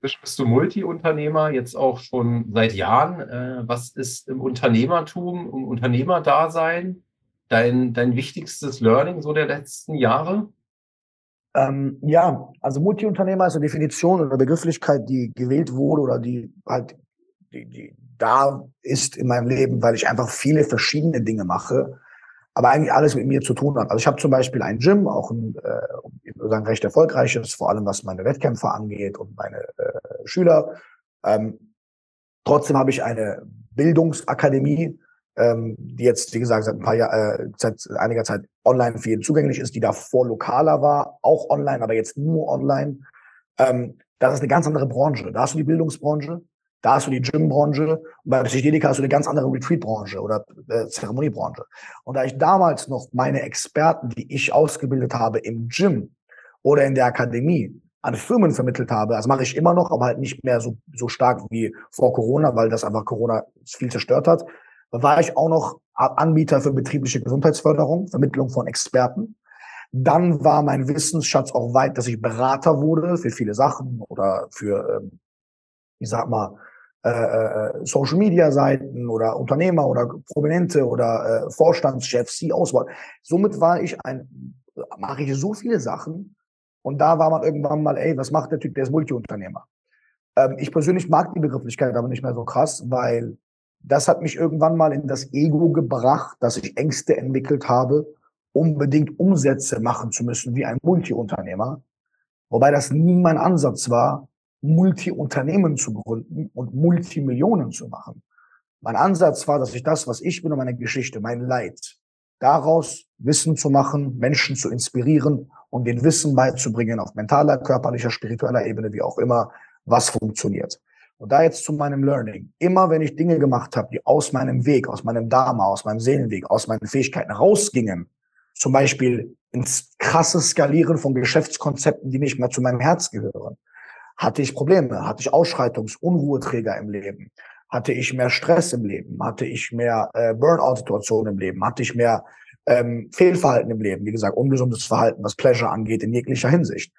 Bist du Multi-Unternehmer jetzt auch schon seit Jahren? Äh, was ist im Unternehmertum, im Unternehmerdasein dein, dein wichtigstes Learning so der letzten Jahre? Ähm, ja, also Multi-Unternehmer ist eine Definition oder Begrifflichkeit, die gewählt wurde oder die halt die, die da ist in meinem Leben, weil ich einfach viele verschiedene Dinge mache, aber eigentlich alles mit mir zu tun hat. Also ich habe zum Beispiel ein Gym, auch ein, äh, sagen, recht erfolgreiches, vor allem was meine Wettkämpfe angeht und meine äh, Schüler. Ähm, trotzdem habe ich eine Bildungsakademie, ähm, die jetzt, wie gesagt, seit ein paar Jahr, äh, seit einiger Zeit online für jeden zugänglich ist, die davor lokaler war, auch online, aber jetzt nur online. Ähm, das ist eine ganz andere Branche. Da hast du die Bildungsbranche, da hast du die Gymbranche und bei Psychedelika hast du eine ganz andere Retreatbranche oder äh, Zeremoniebranche. Und da ich damals noch meine Experten, die ich ausgebildet habe im Gym oder in der Akademie, an Firmen vermittelt habe, das mache ich immer noch, aber halt nicht mehr so, so stark wie vor Corona, weil das einfach Corona viel zerstört hat, war ich auch noch Anbieter für betriebliche Gesundheitsförderung, Vermittlung von Experten. Dann war mein Wissensschatz auch weit, dass ich Berater wurde für viele Sachen oder für, ähm, ich sag mal, äh, äh, Social Media Seiten oder Unternehmer oder Prominente oder äh, Vorstandschefs, CEOs. Somit war ich ein, mache ich so viele Sachen. Und da war man irgendwann mal, ey, was macht der Typ, der ist Multiunternehmer. Ähm, ich persönlich mag die Begrifflichkeit aber nicht mehr so krass, weil das hat mich irgendwann mal in das Ego gebracht, dass ich Ängste entwickelt habe, unbedingt Umsätze machen zu müssen wie ein Multiunternehmer. Wobei das nie mein Ansatz war, Multi-Unternehmen zu gründen und Multimillionen zu machen. Mein Ansatz war, dass ich das, was ich bin und meine Geschichte, mein Leid, daraus Wissen zu machen, Menschen zu inspirieren und den Wissen beizubringen auf mentaler, körperlicher, spiritueller Ebene, wie auch immer, was funktioniert. Und da jetzt zu meinem Learning. Immer wenn ich Dinge gemacht habe, die aus meinem Weg, aus meinem Dharma, aus meinem Seelenweg, aus meinen Fähigkeiten rausgingen, zum Beispiel ins krasse Skalieren von Geschäftskonzepten, die nicht mehr zu meinem Herz gehören, hatte ich Probleme, hatte ich Ausschreitungs-, Unruheträger im Leben, hatte ich mehr Stress im Leben, hatte ich mehr äh, Burnout-Situationen im Leben, hatte ich mehr ähm, Fehlverhalten im Leben, wie gesagt, ungesundes Verhalten, was Pleasure angeht, in jeglicher Hinsicht.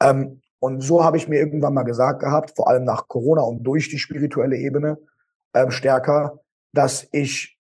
Ähm, und so habe ich mir irgendwann mal gesagt gehabt, vor allem nach Corona und durch die spirituelle Ebene ähm, stärker, dass ich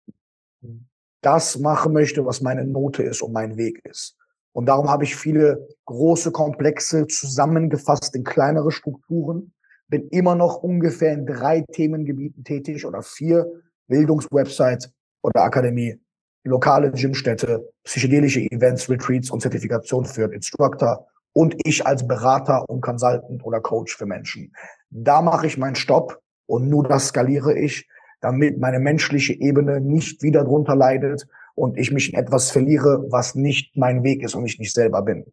das machen möchte, was meine Note ist und mein Weg ist. Und darum habe ich viele große Komplexe zusammengefasst in kleinere Strukturen, bin immer noch ungefähr in drei Themengebieten tätig oder vier. Bildungswebsites oder Akademie, lokale Gymstätte, psychedelische Events, Retreats und Zertifikation für Instructor. Und ich als Berater und Consultant oder Coach für Menschen. Da mache ich meinen Stopp und nur das skaliere ich, damit meine menschliche Ebene nicht wieder drunter leidet und ich mich in etwas verliere, was nicht mein Weg ist und ich nicht selber bin.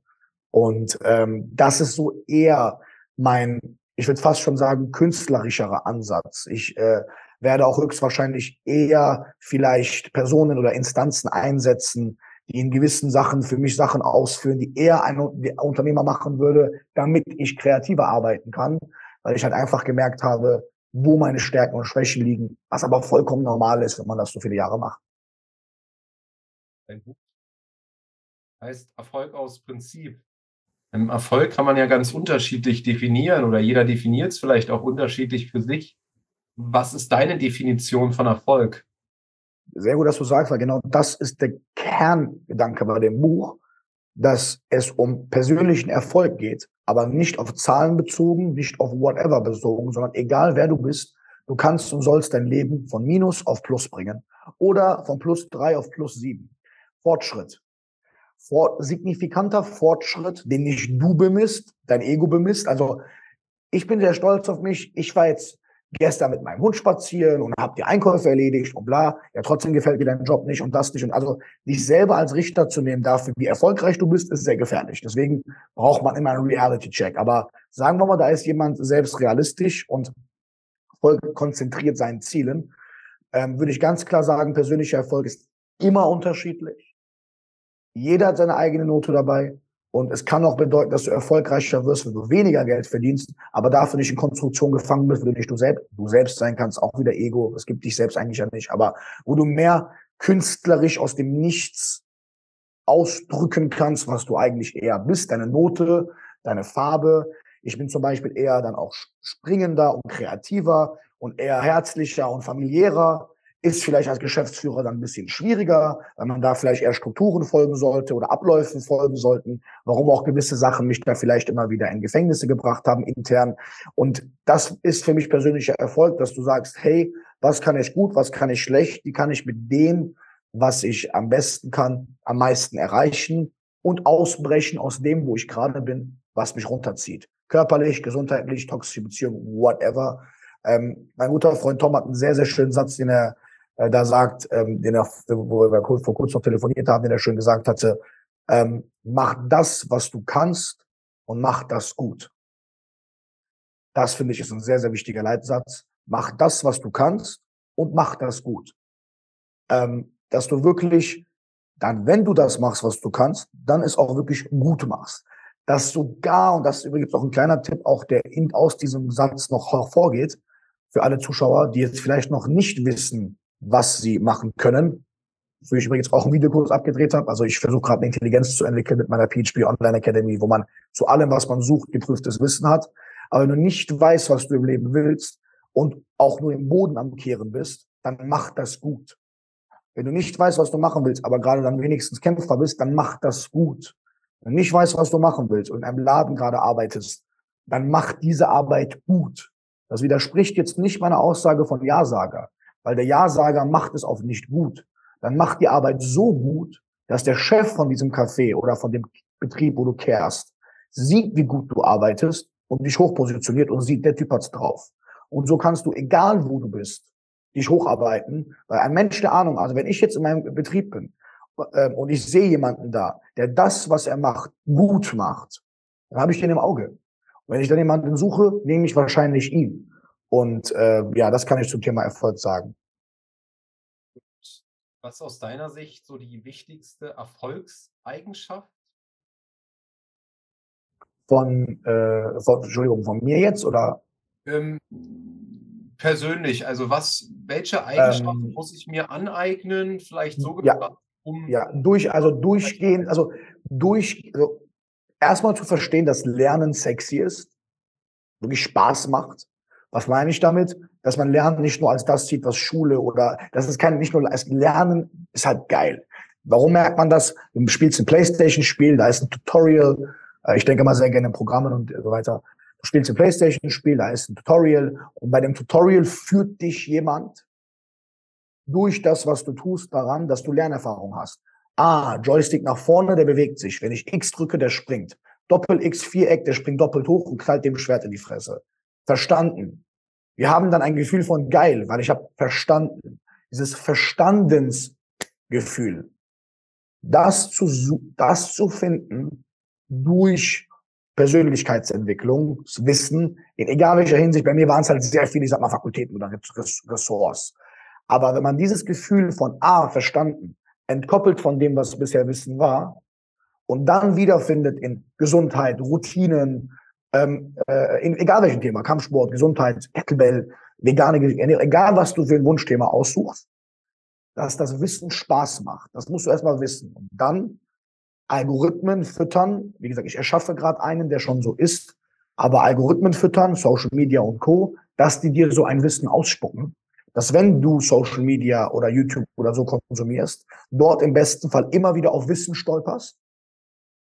Und ähm, das ist so eher mein, ich würde fast schon sagen, künstlerischerer Ansatz. Ich äh, werde auch höchstwahrscheinlich eher vielleicht Personen oder Instanzen einsetzen, die in gewissen Sachen für mich Sachen ausführen, die eher ein Unternehmer machen würde, damit ich kreativer arbeiten kann, weil ich halt einfach gemerkt habe, wo meine Stärken und Schwächen liegen, was aber vollkommen normal ist, wenn man das so viele Jahre macht. Ein Buch heißt Erfolg aus Prinzip. Im Erfolg kann man ja ganz unterschiedlich definieren oder jeder definiert es vielleicht auch unterschiedlich für sich. Was ist deine Definition von Erfolg? Sehr gut, dass du sagst, weil genau das ist der Kerngedanke bei dem Buch, dass es um persönlichen Erfolg geht, aber nicht auf Zahlen bezogen, nicht auf whatever bezogen, sondern egal wer du bist, du kannst und sollst dein Leben von Minus auf Plus bringen oder von plus drei auf plus sieben. Fortschritt. For signifikanter Fortschritt, den nicht du bemisst, dein Ego bemisst. Also ich bin sehr stolz auf mich. Ich war jetzt gestern mit meinem Hund spazieren und habe die Einkäufe erledigt und bla. Ja, trotzdem gefällt mir dein Job nicht und das nicht. Und also dich selber als Richter zu nehmen dafür, wie erfolgreich du bist, ist sehr gefährlich. Deswegen braucht man immer einen Reality-Check. Aber sagen wir mal, da ist jemand selbst realistisch und voll konzentriert seinen Zielen, ähm, würde ich ganz klar sagen, persönlicher Erfolg ist immer unterschiedlich. Jeder hat seine eigene Note dabei. Und es kann auch bedeuten, dass du erfolgreicher wirst, wenn du weniger Geld verdienst, aber dafür nicht in Konstruktion gefangen bist, wo du nicht du selbst, du selbst sein kannst, auch wieder Ego. Es gibt dich selbst eigentlich ja nicht, aber wo du mehr künstlerisch aus dem Nichts ausdrücken kannst, was du eigentlich eher bist, deine Note, deine Farbe. Ich bin zum Beispiel eher dann auch springender und kreativer und eher herzlicher und familiärer. Ist vielleicht als Geschäftsführer dann ein bisschen schwieriger, weil man da vielleicht eher Strukturen folgen sollte oder Abläufen folgen sollten, warum auch gewisse Sachen mich da vielleicht immer wieder in Gefängnisse gebracht haben intern. Und das ist für mich persönlicher Erfolg, dass du sagst, hey, was kann ich gut, was kann ich schlecht, wie kann ich mit dem, was ich am besten kann, am meisten erreichen und ausbrechen aus dem, wo ich gerade bin, was mich runterzieht. Körperlich, gesundheitlich, toxische Beziehung, whatever. Ähm, mein guter Freund Tom hat einen sehr, sehr schönen Satz, den er äh, da sagt, ähm, den er, wo wir vor kurzem noch telefoniert haben, den er schön gesagt hatte, ähm, mach das, was du kannst und mach das gut. Das finde ich ist ein sehr, sehr wichtiger Leitsatz. Mach das, was du kannst und mach das gut. Ähm, dass du wirklich dann, wenn du das machst, was du kannst, dann es auch wirklich gut machst. Dass du gar, und das ist übrigens auch ein kleiner Tipp, auch der in, aus diesem Satz noch hervorgeht, für alle Zuschauer, die jetzt vielleicht noch nicht wissen, was sie machen können. Wo ich übrigens auch einen Videokurs abgedreht habe. Also ich versuche gerade eine Intelligenz zu entwickeln mit meiner PHP Online Academy, wo man zu allem, was man sucht, geprüftes Wissen hat. Aber wenn du nicht weißt, was du im Leben willst und auch nur im Boden am Kehren bist, dann mach das gut. Wenn du nicht weißt, was du machen willst, aber gerade dann wenigstens Kämpfer bist, dann mach das gut. Wenn du nicht weißt, was du machen willst und in einem Laden gerade arbeitest, dann mach diese Arbeit gut. Das widerspricht jetzt nicht meiner Aussage von Ja-Sager weil der Ja-Sager macht es auch nicht gut. Dann macht die Arbeit so gut, dass der Chef von diesem Café oder von dem Betrieb, wo du kehrst, sieht, wie gut du arbeitest und dich hochpositioniert und sieht, der Typ hat's drauf. Und so kannst du, egal wo du bist, dich hocharbeiten, weil ein Mensch der Ahnung, also wenn ich jetzt in meinem Betrieb bin äh, und ich sehe jemanden da, der das, was er macht, gut macht, dann habe ich den im Auge. Und wenn ich dann jemanden suche, nehme ich wahrscheinlich ihn. Und äh, ja, das kann ich zum Thema Erfolg sagen. Was ist aus deiner Sicht so die wichtigste Erfolgseigenschaft? Von, äh, von Entschuldigung, von mir jetzt oder? Ähm, persönlich, also was, welche Eigenschaften ähm, muss ich mir aneignen? Vielleicht so ja, um ja, durch, also durchgehend, also durch, also erstmal zu verstehen, dass Lernen sexy ist, wirklich Spaß macht was meine ich damit? Dass man Lernen nicht nur als das sieht, was Schule oder das ist kein nicht nur als Lernen ist halt geil. Warum merkt man das? Du spielst ein Playstation-Spiel, da ist ein Tutorial. Äh, ich denke mal sehr gerne in Programmen und so weiter. Du spielst ein Playstation-Spiel, da ist ein Tutorial und bei dem Tutorial führt dich jemand durch das, was du tust, daran, dass du Lernerfahrung hast. Ah, Joystick nach vorne, der bewegt sich. Wenn ich X drücke, der springt. Doppel-X, Viereck, der springt doppelt hoch und knallt dem Schwert in die Fresse. Verstanden. Wir haben dann ein Gefühl von geil, weil ich habe verstanden. Dieses Verstandensgefühl. Das zu, das zu finden durch Persönlichkeitsentwicklung, Wissen, in egal welcher Hinsicht, bei mir waren es halt sehr viele, ich sag mal, Fakultäten oder Ressorts. Aber wenn man dieses Gefühl von A, verstanden, entkoppelt von dem, was bisher Wissen war, und dann wiederfindet in Gesundheit, Routinen, ähm, äh, in, egal welchem Thema, Kampfsport, Gesundheit, Kettlebell, vegane Ernährung, egal was du für ein Wunschthema aussuchst, dass das Wissen Spaß macht. Das musst du erstmal wissen. Und dann Algorithmen füttern. Wie gesagt, ich erschaffe gerade einen, der schon so ist, aber Algorithmen füttern, Social Media und Co., dass die dir so ein Wissen ausspucken, dass wenn du Social Media oder YouTube oder so konsumierst, dort im besten Fall immer wieder auf Wissen stolperst,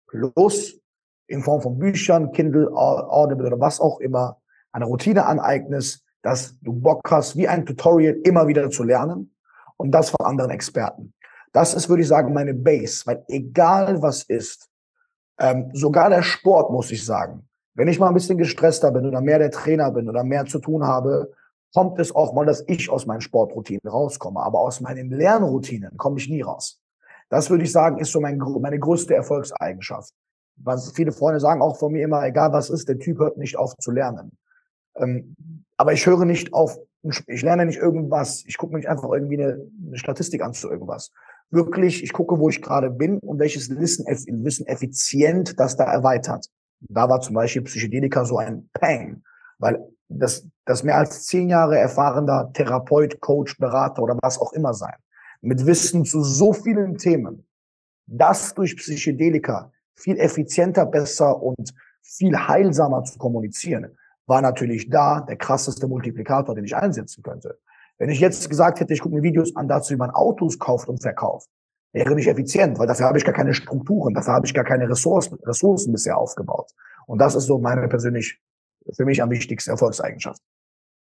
plus in Form von Büchern, Kindle, Audible oder was auch immer, eine Routine aneignest, dass du Bock hast, wie ein Tutorial immer wieder zu lernen und das von anderen Experten. Das ist, würde ich sagen, meine Base, weil egal was ist, ähm, sogar der Sport, muss ich sagen, wenn ich mal ein bisschen gestresster bin oder mehr der Trainer bin oder mehr zu tun habe, kommt es auch mal, dass ich aus meinen Sportroutinen rauskomme. Aber aus meinen Lernroutinen komme ich nie raus. Das würde ich sagen, ist so mein, meine größte Erfolgseigenschaft was viele Freunde sagen auch von mir immer, egal was ist, der Typ hört nicht auf zu lernen. Ähm, aber ich höre nicht auf, ich lerne nicht irgendwas, ich gucke nicht einfach irgendwie eine, eine, Statistik an zu irgendwas. Wirklich, ich gucke, wo ich gerade bin und welches Wissen, Wissen effizient das da erweitert. Da war zum Beispiel Psychedelika so ein Pang, weil das, das mehr als zehn Jahre erfahrener Therapeut, Coach, Berater oder was auch immer sein, mit Wissen zu so vielen Themen, das durch Psychedelika viel effizienter, besser und viel heilsamer zu kommunizieren, war natürlich da der krasseste Multiplikator, den ich einsetzen könnte. Wenn ich jetzt gesagt hätte, ich gucke mir Videos an dazu, wie man Autos kauft und verkauft, wäre nicht effizient, weil dafür habe ich gar keine Strukturen, dafür habe ich gar keine Ressourcen, Ressourcen bisher aufgebaut. Und das ist so meine persönlich, für mich am wichtigsten Erfolgseigenschaft.